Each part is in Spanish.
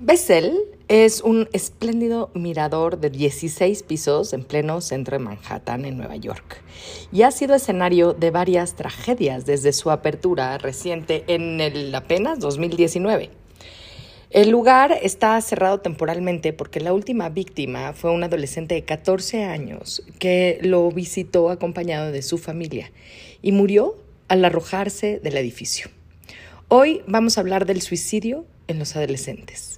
Bessel es un espléndido mirador de 16 pisos en pleno centro de Manhattan, en Nueva York, y ha sido escenario de varias tragedias desde su apertura reciente en el apenas 2019. El lugar está cerrado temporalmente porque la última víctima fue un adolescente de 14 años que lo visitó acompañado de su familia y murió al arrojarse del edificio. Hoy vamos a hablar del suicidio en los adolescentes.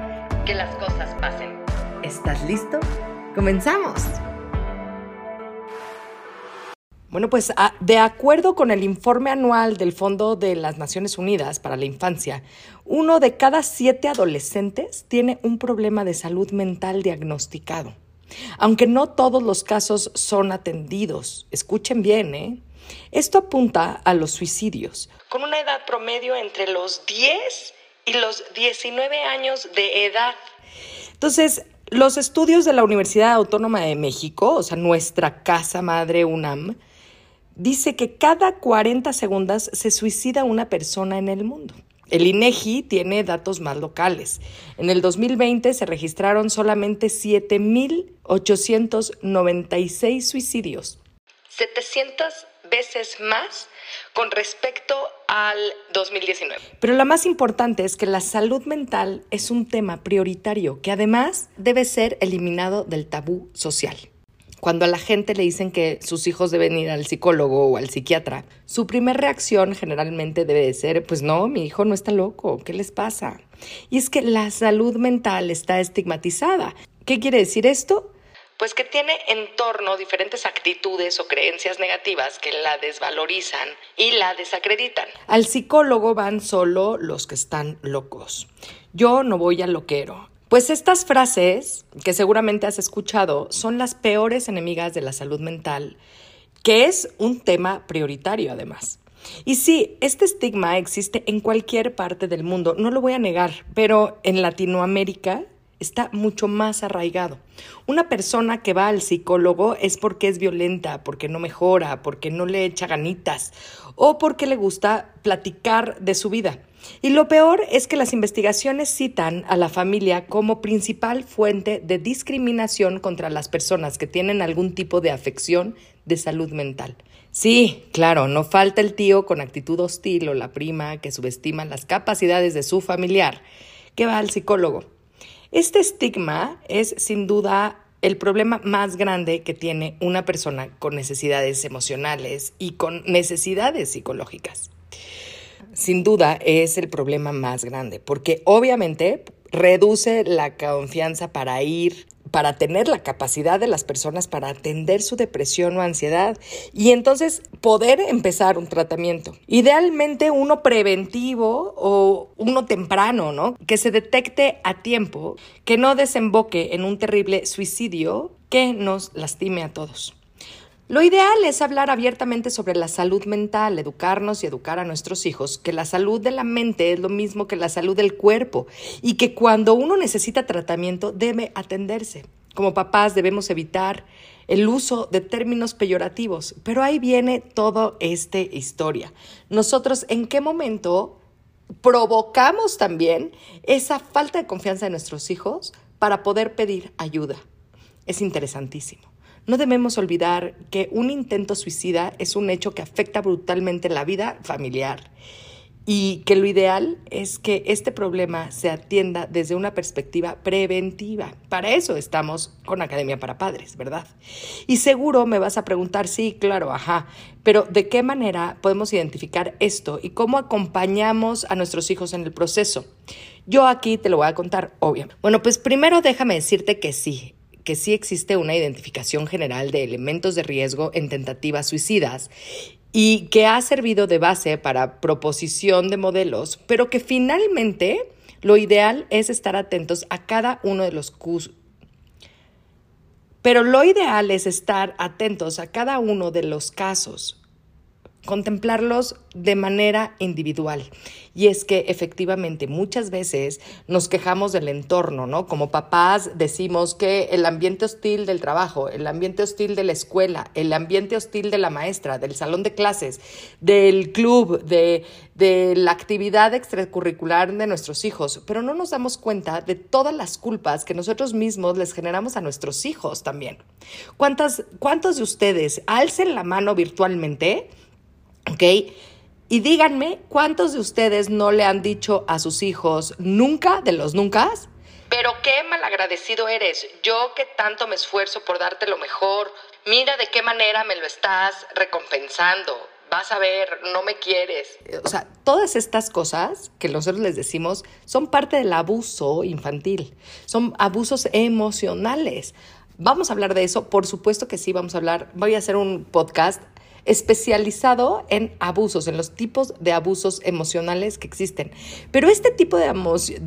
que las cosas pasen. ¿Estás listo? ¡Comenzamos! Bueno, pues de acuerdo con el informe anual del Fondo de las Naciones Unidas para la Infancia, uno de cada siete adolescentes tiene un problema de salud mental diagnosticado. Aunque no todos los casos son atendidos, escuchen bien, ¿eh? Esto apunta a los suicidios, con una edad promedio entre los 10 y los 19 años de edad. Entonces, los estudios de la Universidad Autónoma de México, o sea, nuestra casa madre UNAM, dice que cada 40 segundos se suicida una persona en el mundo. El INEGI tiene datos más locales. En el 2020 se registraron solamente 7.896 suicidios. 700 veces más con respecto al 2019. Pero lo más importante es que la salud mental es un tema prioritario que además debe ser eliminado del tabú social. Cuando a la gente le dicen que sus hijos deben ir al psicólogo o al psiquiatra, su primera reacción generalmente debe de ser, pues no, mi hijo no está loco, ¿qué les pasa? Y es que la salud mental está estigmatizada. ¿Qué quiere decir esto? Pues que tiene en torno diferentes actitudes o creencias negativas que la desvalorizan y la desacreditan. Al psicólogo van solo los que están locos. Yo no voy al loquero. Pues estas frases, que seguramente has escuchado, son las peores enemigas de la salud mental, que es un tema prioritario además. Y sí, este estigma existe en cualquier parte del mundo, no lo voy a negar, pero en Latinoamérica está mucho más arraigado. Una persona que va al psicólogo es porque es violenta, porque no mejora, porque no le echa ganitas o porque le gusta platicar de su vida. Y lo peor es que las investigaciones citan a la familia como principal fuente de discriminación contra las personas que tienen algún tipo de afección de salud mental. Sí, claro, no falta el tío con actitud hostil o la prima que subestima las capacidades de su familiar que va al psicólogo. Este estigma es sin duda el problema más grande que tiene una persona con necesidades emocionales y con necesidades psicológicas. Sin duda es el problema más grande, porque obviamente reduce la confianza para ir para tener la capacidad de las personas para atender su depresión o ansiedad y entonces poder empezar un tratamiento. Idealmente uno preventivo o uno temprano, ¿no? Que se detecte a tiempo, que no desemboque en un terrible suicidio que nos lastime a todos. Lo ideal es hablar abiertamente sobre la salud mental, educarnos y educar a nuestros hijos que la salud de la mente es lo mismo que la salud del cuerpo y que cuando uno necesita tratamiento debe atenderse. Como papás debemos evitar el uso de términos peyorativos, pero ahí viene toda esta historia. Nosotros en qué momento provocamos también esa falta de confianza de nuestros hijos para poder pedir ayuda. Es interesantísimo. No debemos olvidar que un intento suicida es un hecho que afecta brutalmente la vida familiar y que lo ideal es que este problema se atienda desde una perspectiva preventiva. Para eso estamos con Academia para Padres, ¿verdad? Y seguro me vas a preguntar, sí, claro, ajá, pero ¿de qué manera podemos identificar esto y cómo acompañamos a nuestros hijos en el proceso? Yo aquí te lo voy a contar, obviamente. Bueno, pues primero déjame decirte que sí, que sí existe una identificación general de elementos de riesgo en tentativas suicidas y que ha servido de base para proposición de modelos, pero que finalmente lo ideal es estar atentos a cada uno de los pero lo ideal es estar atentos a cada uno de los casos contemplarlos de manera individual. Y es que efectivamente muchas veces nos quejamos del entorno, ¿no? Como papás decimos que el ambiente hostil del trabajo, el ambiente hostil de la escuela, el ambiente hostil de la maestra, del salón de clases, del club, de, de la actividad extracurricular de nuestros hijos, pero no nos damos cuenta de todas las culpas que nosotros mismos les generamos a nuestros hijos también. ¿Cuántas, ¿Cuántos de ustedes alcen la mano virtualmente? ¿Ok? Y díganme, ¿cuántos de ustedes no le han dicho a sus hijos nunca de los nunca? Pero qué malagradecido eres. Yo que tanto me esfuerzo por darte lo mejor. Mira de qué manera me lo estás recompensando. Vas a ver, no me quieres. O sea, todas estas cosas que nosotros les decimos son parte del abuso infantil. Son abusos emocionales. Vamos a hablar de eso, por supuesto que sí, vamos a hablar. Voy a hacer un podcast especializado en abusos, en los tipos de abusos emocionales que existen. Pero este tipo de,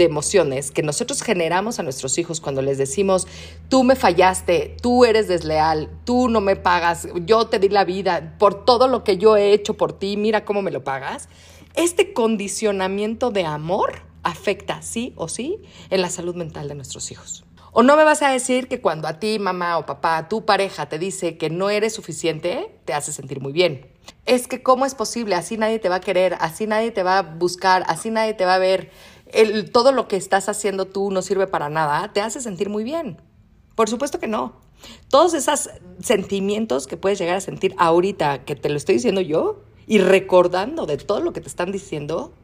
emociones que nosotros generamos a nuestros hijos cuando les decimos, tú me fallaste, tú eres desleal, tú no me pagas, yo te di la vida por todo lo que yo he hecho por ti, mira cómo me lo pagas, este condicionamiento de amor afecta sí o sí en la salud mental de nuestros hijos. O no me vas a decir que cuando a ti, mamá o papá, tu pareja te dice que no eres suficiente, te hace sentir muy bien. Es que cómo es posible, así nadie te va a querer, así nadie te va a buscar, así nadie te va a ver. El, todo lo que estás haciendo tú no sirve para nada, te hace sentir muy bien. Por supuesto que no. Todos esos sentimientos que puedes llegar a sentir ahorita que te lo estoy diciendo yo y recordando de todo lo que te están diciendo,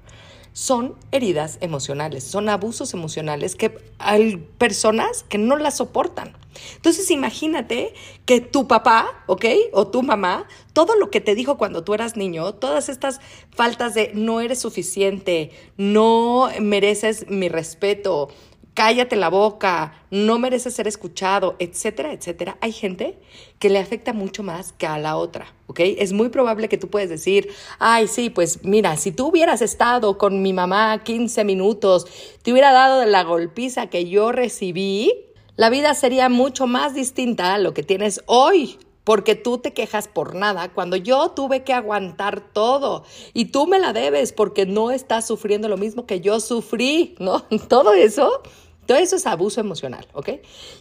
son heridas emocionales, son abusos emocionales que hay personas que no las soportan. Entonces imagínate que tu papá, ¿ok? O tu mamá, todo lo que te dijo cuando tú eras niño, todas estas faltas de no eres suficiente, no mereces mi respeto, cállate la boca, no mereces ser escuchado, etcétera, etcétera, hay gente que le afecta mucho más que a la otra, ¿ok? Es muy probable que tú puedes decir, ay, sí, pues mira, si tú hubieras estado con mi mamá 15 minutos, te hubiera dado la golpiza que yo recibí, la vida sería mucho más distinta a lo que tienes hoy, porque tú te quejas por nada cuando yo tuve que aguantar todo y tú me la debes porque no estás sufriendo lo mismo que yo sufrí, ¿no? Todo eso todo eso es abuso emocional, ¿ok?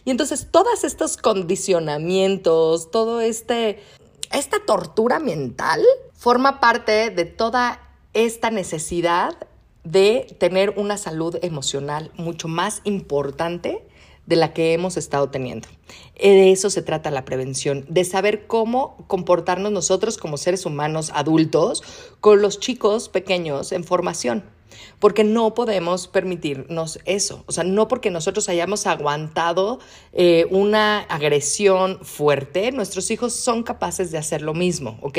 Y entonces todos estos condicionamientos, todo este, esta tortura mental forma parte de toda esta necesidad de tener una salud emocional mucho más importante de la que hemos estado teniendo. De eso se trata la prevención, de saber cómo comportarnos nosotros como seres humanos adultos con los chicos pequeños en formación porque no podemos permitirnos eso. O sea, no porque nosotros hayamos aguantado eh, una agresión fuerte, nuestros hijos son capaces de hacer lo mismo, ¿ok?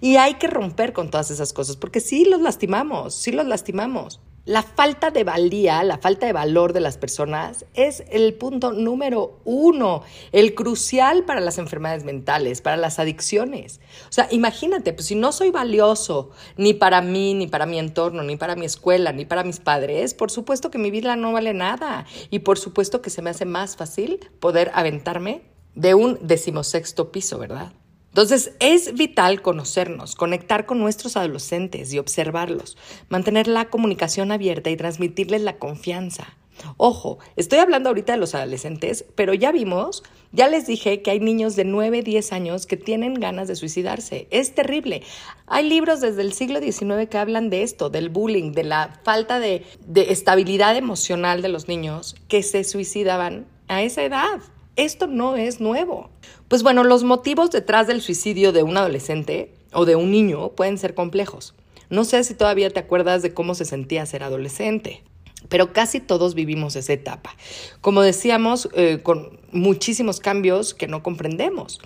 Y hay que romper con todas esas cosas, porque sí los lastimamos, sí los lastimamos. La falta de valía, la falta de valor de las personas es el punto número uno, el crucial para las enfermedades mentales, para las adicciones. O sea, imagínate, pues si no soy valioso ni para mí, ni para mi entorno, ni para mi escuela, ni para mis padres, por supuesto que mi vida no vale nada y por supuesto que se me hace más fácil poder aventarme de un decimosexto piso, ¿verdad? Entonces es vital conocernos, conectar con nuestros adolescentes y observarlos, mantener la comunicación abierta y transmitirles la confianza. Ojo, estoy hablando ahorita de los adolescentes, pero ya vimos, ya les dije que hay niños de 9, 10 años que tienen ganas de suicidarse. Es terrible. Hay libros desde el siglo XIX que hablan de esto, del bullying, de la falta de, de estabilidad emocional de los niños que se suicidaban a esa edad. Esto no es nuevo. Pues bueno, los motivos detrás del suicidio de un adolescente o de un niño pueden ser complejos. No sé si todavía te acuerdas de cómo se sentía ser adolescente, pero casi todos vivimos esa etapa. Como decíamos, eh, con muchísimos cambios que no comprendemos.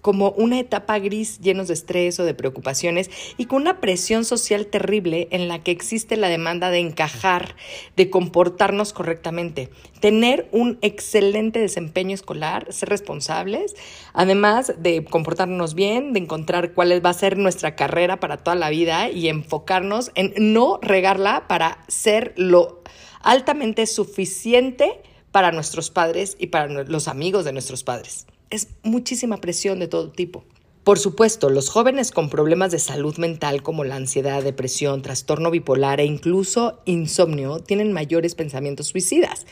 Como una etapa gris llenos de estrés o de preocupaciones y con una presión social terrible en la que existe la demanda de encajar, de comportarnos correctamente, tener un excelente desempeño escolar, ser responsables, además de comportarnos bien, de encontrar cuál va a ser nuestra carrera para toda la vida y enfocarnos en no regarla para ser lo altamente suficiente para nuestros padres y para los amigos de nuestros padres es muchísima presión de todo tipo. Por supuesto, los jóvenes con problemas de salud mental como la ansiedad, depresión, trastorno bipolar e incluso insomnio tienen mayores pensamientos suicidas,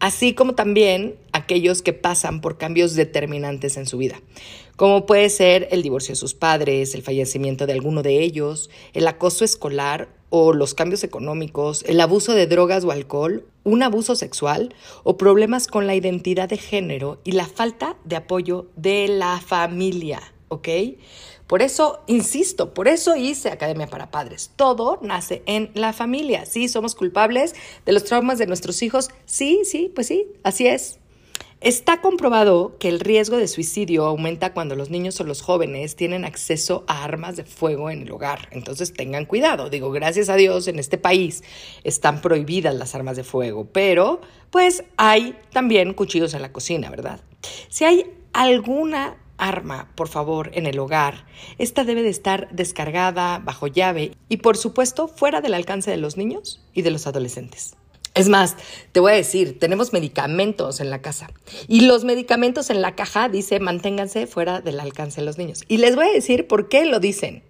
así como también aquellos que pasan por cambios determinantes en su vida, como puede ser el divorcio de sus padres, el fallecimiento de alguno de ellos, el acoso escolar o los cambios económicos, el abuso de drogas o alcohol, un abuso sexual o problemas con la identidad de género y la falta de apoyo de la familia, ¿ok? Por eso, insisto, por eso hice Academia para Padres. Todo nace en la familia. Sí, somos culpables de los traumas de nuestros hijos. Sí, sí, pues sí, así es. Está comprobado que el riesgo de suicidio aumenta cuando los niños o los jóvenes tienen acceso a armas de fuego en el hogar. Entonces tengan cuidado. Digo, gracias a Dios en este país están prohibidas las armas de fuego, pero pues hay también cuchillos en la cocina, ¿verdad? Si hay alguna arma, por favor, en el hogar, esta debe de estar descargada bajo llave y por supuesto fuera del alcance de los niños y de los adolescentes. Es más, te voy a decir, tenemos medicamentos en la casa y los medicamentos en la caja dice manténganse fuera del alcance de los niños. Y les voy a decir por qué lo dicen.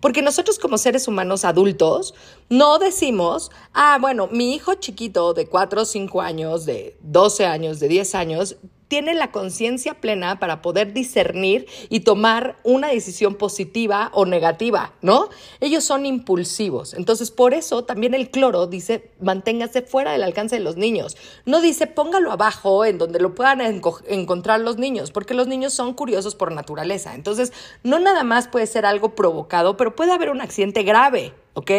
Porque nosotros como seres humanos adultos no decimos, ah, bueno, mi hijo chiquito de 4 o 5 años, de 12 años, de 10 años, tiene la conciencia plena para poder discernir y tomar una decisión positiva o negativa, ¿no? Ellos son impulsivos. Entonces, por eso también el cloro dice, manténgase fuera del alcance de los niños. No dice, póngalo abajo en donde lo puedan encontrar los niños, porque los niños son curiosos por naturaleza. Entonces, no nada más puede ser algo provocado, pero puede haber un accidente grave. ¿Ok?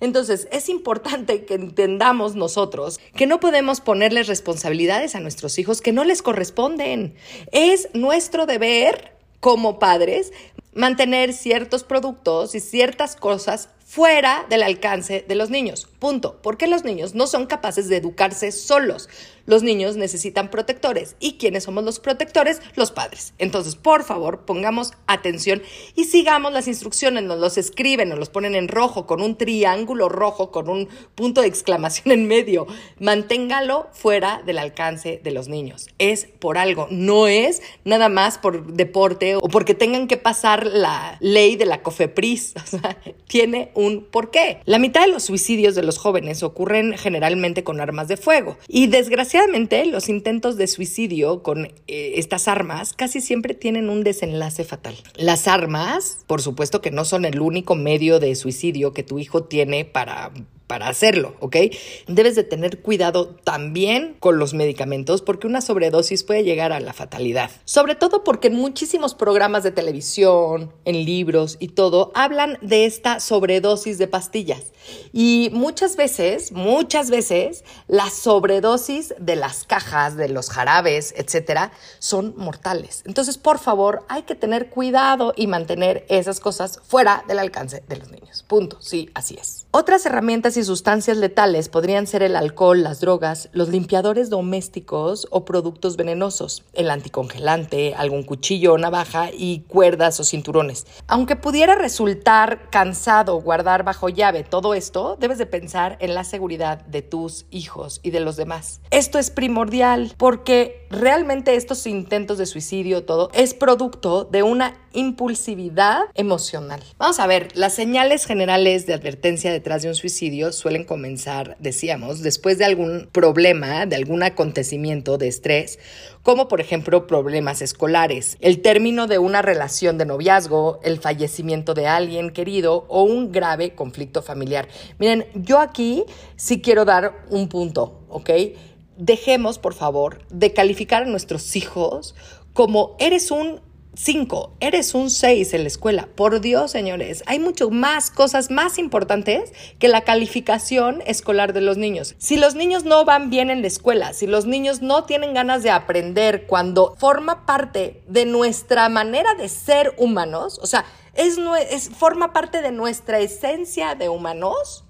Entonces, es importante que entendamos nosotros que no podemos ponerles responsabilidades a nuestros hijos que no les corresponden. Es nuestro deber como padres mantener ciertos productos y ciertas cosas fuera del alcance de los niños. Punto. Porque los niños no son capaces de educarse solos. Los niños necesitan protectores. ¿Y quiénes somos los protectores? Los padres. Entonces, por favor, pongamos atención y sigamos las instrucciones. Nos los escriben, nos los ponen en rojo, con un triángulo rojo, con un punto de exclamación en medio. Manténgalo fuera del alcance de los niños. Es por algo. No es nada más por deporte o porque tengan que pasar la ley de la COFEPRIS. O sea, tiene porqué. La mitad de los suicidios de los jóvenes ocurren generalmente con armas de fuego. Y desgraciadamente los intentos de suicidio con eh, estas armas casi siempre tienen un desenlace fatal. Las armas, por supuesto que no son el único medio de suicidio que tu hijo tiene para para hacerlo, ¿ok? Debes de tener cuidado también con los medicamentos porque una sobredosis puede llegar a la fatalidad. Sobre todo porque en muchísimos programas de televisión, en libros y todo, hablan de esta sobredosis de pastillas. Y muchas veces, muchas veces, las sobredosis de las cajas, de los jarabes, etcétera, son mortales. Entonces, por favor, hay que tener cuidado y mantener esas cosas fuera del alcance de los niños. Punto. Sí, así es. Otras herramientas y sustancias letales podrían ser el alcohol, las drogas, los limpiadores domésticos o productos venenosos, el anticongelante, algún cuchillo o navaja y cuerdas o cinturones. Aunque pudiera resultar cansado guardar bajo llave todo esto, debes de pensar en la seguridad de tus hijos y de los demás. Esto es primordial porque realmente estos intentos de suicidio, todo, es producto de una impulsividad emocional. Vamos a ver, las señales generales de advertencia detrás de un suicidio suelen comenzar, decíamos, después de algún problema, de algún acontecimiento de estrés, como por ejemplo problemas escolares, el término de una relación de noviazgo, el fallecimiento de alguien querido o un grave conflicto familiar. Miren, yo aquí sí quiero dar un punto, ¿ok? Dejemos, por favor, de calificar a nuestros hijos como eres un 5, eres un 6 en la escuela. Por Dios, señores, hay mucho más cosas más importantes que la calificación escolar de los niños. Si los niños no van bien en la escuela, si los niños no tienen ganas de aprender cuando forma parte de nuestra manera de ser humanos, o sea, es, es forma parte de nuestra esencia de humanos,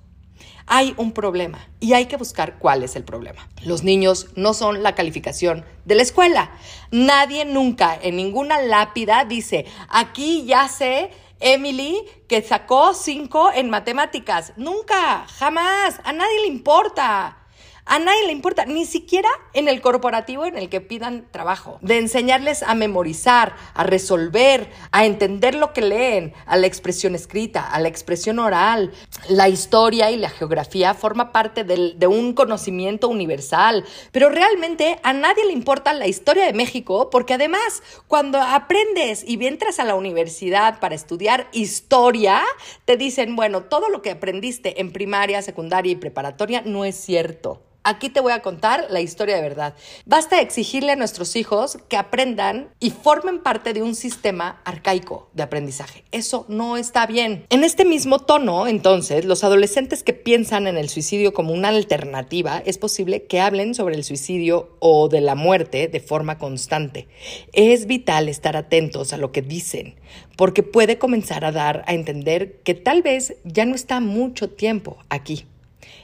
hay un problema y hay que buscar cuál es el problema. Los niños no son la calificación de la escuela. Nadie nunca en ninguna lápida dice, aquí ya sé Emily que sacó cinco en matemáticas. Nunca, jamás, a nadie le importa. A nadie le importa, ni siquiera en el corporativo en el que pidan trabajo. De enseñarles a memorizar, a resolver, a entender lo que leen, a la expresión escrita, a la expresión oral. La historia y la geografía forma parte de un conocimiento universal. Pero realmente a nadie le importa la historia de México porque además cuando aprendes y entras a la universidad para estudiar historia, te dicen, bueno, todo lo que aprendiste en primaria, secundaria y preparatoria no es cierto. Aquí te voy a contar la historia de verdad. Basta exigirle a nuestros hijos que aprendan y formen parte de un sistema arcaico de aprendizaje. Eso no está bien. En este mismo tono, entonces, los adolescentes que piensan en el suicidio como una alternativa, es posible que hablen sobre el suicidio o de la muerte de forma constante. Es vital estar atentos a lo que dicen, porque puede comenzar a dar a entender que tal vez ya no está mucho tiempo aquí.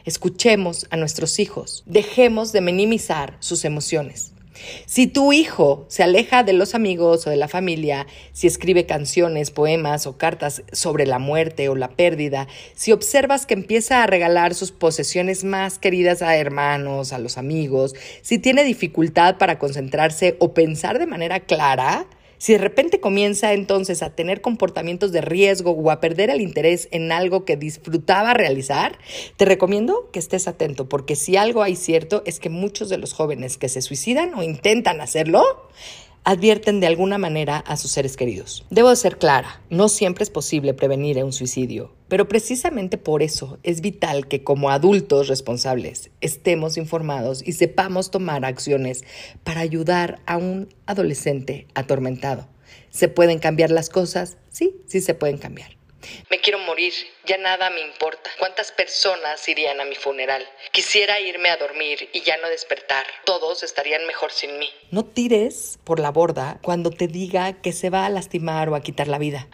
Escuchemos a nuestros hijos. Dejemos de minimizar sus emociones. Si tu hijo se aleja de los amigos o de la familia, si escribe canciones, poemas o cartas sobre la muerte o la pérdida, si observas que empieza a regalar sus posesiones más queridas a hermanos, a los amigos, si tiene dificultad para concentrarse o pensar de manera clara, si de repente comienza entonces a tener comportamientos de riesgo o a perder el interés en algo que disfrutaba realizar, te recomiendo que estés atento porque si algo hay cierto es que muchos de los jóvenes que se suicidan o intentan hacerlo advierten de alguna manera a sus seres queridos. Debo ser clara, no siempre es posible prevenir un suicidio, pero precisamente por eso es vital que como adultos responsables estemos informados y sepamos tomar acciones para ayudar a un adolescente atormentado. ¿Se pueden cambiar las cosas? Sí, sí se pueden cambiar. Me quiero morir, ya nada me importa. ¿Cuántas personas irían a mi funeral? Quisiera irme a dormir y ya no despertar. Todos estarían mejor sin mí. No tires por la borda cuando te diga que se va a lastimar o a quitar la vida.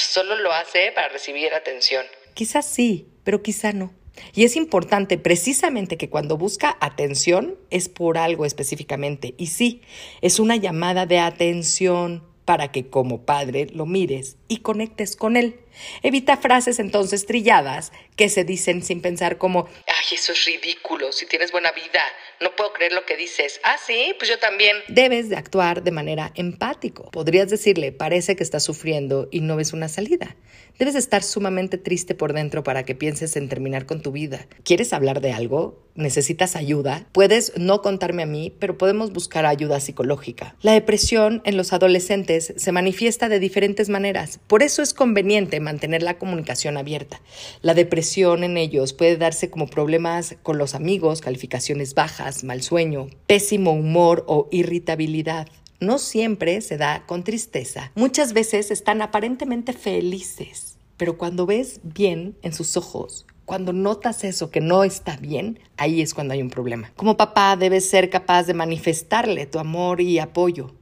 solo lo hace para recibir atención. Quizás sí, pero quizá no. Y es importante precisamente que cuando busca atención es por algo específicamente. Y sí, es una llamada de atención para que como padre lo mires y conectes con él. Evita frases entonces trilladas que se dicen sin pensar como, ay, eso es ridículo, si tienes buena vida, no puedo creer lo que dices. Ah, sí, pues yo también. Debes de actuar de manera empático. Podrías decirle, parece que estás sufriendo y no ves una salida. Debes estar sumamente triste por dentro para que pienses en terminar con tu vida. ¿Quieres hablar de algo? ¿Necesitas ayuda? Puedes no contarme a mí, pero podemos buscar ayuda psicológica. La depresión en los adolescentes se manifiesta de diferentes maneras. Por eso es conveniente mantener la comunicación abierta. La depresión en ellos puede darse como problemas con los amigos, calificaciones bajas, mal sueño, pésimo humor o irritabilidad no siempre se da con tristeza. Muchas veces están aparentemente felices, pero cuando ves bien en sus ojos, cuando notas eso que no está bien, ahí es cuando hay un problema. Como papá debes ser capaz de manifestarle tu amor y apoyo.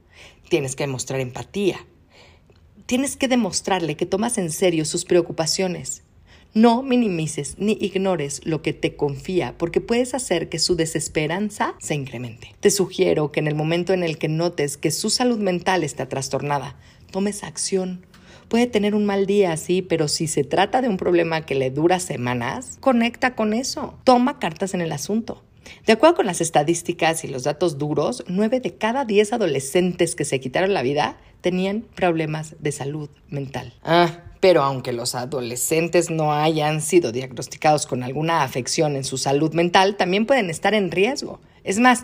Tienes que demostrar empatía. Tienes que demostrarle que tomas en serio sus preocupaciones. No minimices ni ignores lo que te confía porque puedes hacer que su desesperanza se incremente. Te sugiero que en el momento en el que notes que su salud mental está trastornada, tomes acción. Puede tener un mal día, sí, pero si se trata de un problema que le dura semanas, conecta con eso. Toma cartas en el asunto. De acuerdo con las estadísticas y los datos duros, 9 de cada 10 adolescentes que se quitaron la vida tenían problemas de salud mental. Ah, pero aunque los adolescentes no hayan sido diagnosticados con alguna afección en su salud mental, también pueden estar en riesgo. Es más,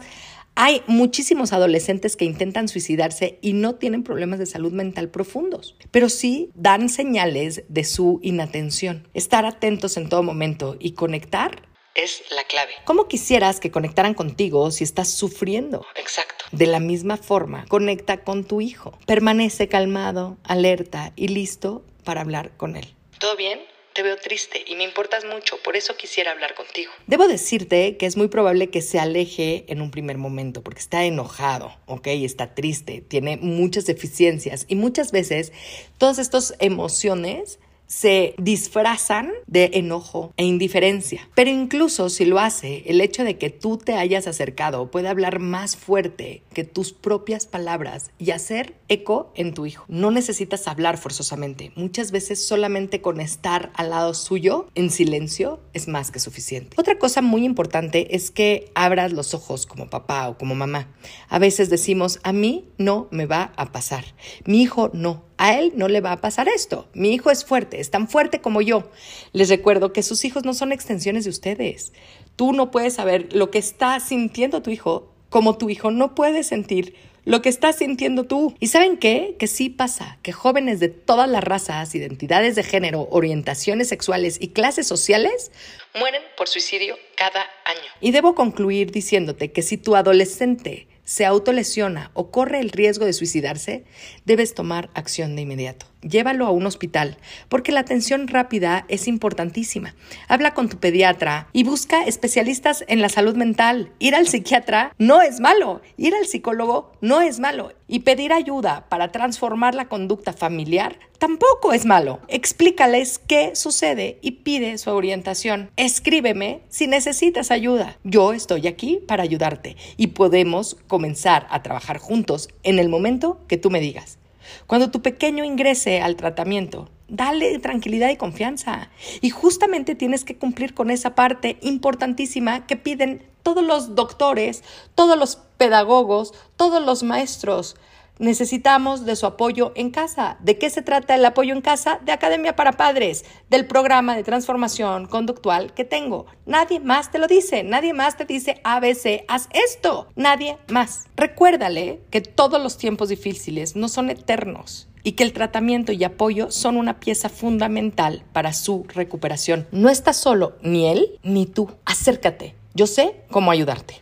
hay muchísimos adolescentes que intentan suicidarse y no tienen problemas de salud mental profundos, pero sí dan señales de su inatención. Estar atentos en todo momento y conectar es la clave. ¿Cómo quisieras que conectaran contigo si estás sufriendo? Exacto. De la misma forma, conecta con tu hijo. Permanece calmado, alerta y listo para hablar con él. ¿Todo bien? Te veo triste y me importas mucho, por eso quisiera hablar contigo. Debo decirte que es muy probable que se aleje en un primer momento, porque está enojado, ¿ok? Está triste, tiene muchas deficiencias y muchas veces todas estas emociones se disfrazan de enojo e indiferencia. Pero incluso si lo hace, el hecho de que tú te hayas acercado puede hablar más fuerte que tus propias palabras y hacer eco en tu hijo. No necesitas hablar forzosamente. Muchas veces solamente con estar al lado suyo en silencio es más que suficiente. Otra cosa muy importante es que abras los ojos como papá o como mamá. A veces decimos, a mí no me va a pasar. Mi hijo no a él no le va a pasar esto. Mi hijo es fuerte, es tan fuerte como yo. Les recuerdo que sus hijos no son extensiones de ustedes. Tú no puedes saber lo que está sintiendo tu hijo como tu hijo no puede sentir lo que estás sintiendo tú. ¿Y saben qué? Que sí pasa, que jóvenes de todas las razas, identidades de género, orientaciones sexuales y clases sociales mueren por suicidio cada año. Y debo concluir diciéndote que si tu adolescente se autolesiona o corre el riesgo de suicidarse, debes tomar acción de inmediato. Llévalo a un hospital, porque la atención rápida es importantísima. Habla con tu pediatra y busca especialistas en la salud mental. Ir al psiquiatra no es malo, ir al psicólogo no es malo y pedir ayuda para transformar la conducta familiar tampoco es malo. Explícales qué sucede y pide su orientación. Escríbeme si necesitas ayuda. Yo estoy aquí para ayudarte y podemos comenzar a trabajar juntos en el momento que tú me digas. Cuando tu pequeño ingrese al tratamiento, dale tranquilidad y confianza. Y justamente tienes que cumplir con esa parte importantísima que piden todos los doctores, todos los pedagogos, todos los maestros. Necesitamos de su apoyo en casa. ¿De qué se trata el apoyo en casa? De Academia para Padres, del programa de transformación conductual que tengo. Nadie más te lo dice, nadie más te dice ABC, haz esto, nadie más. Recuérdale que todos los tiempos difíciles no son eternos y que el tratamiento y apoyo son una pieza fundamental para su recuperación. No estás solo, ni él ni tú. Acércate. Yo sé cómo ayudarte.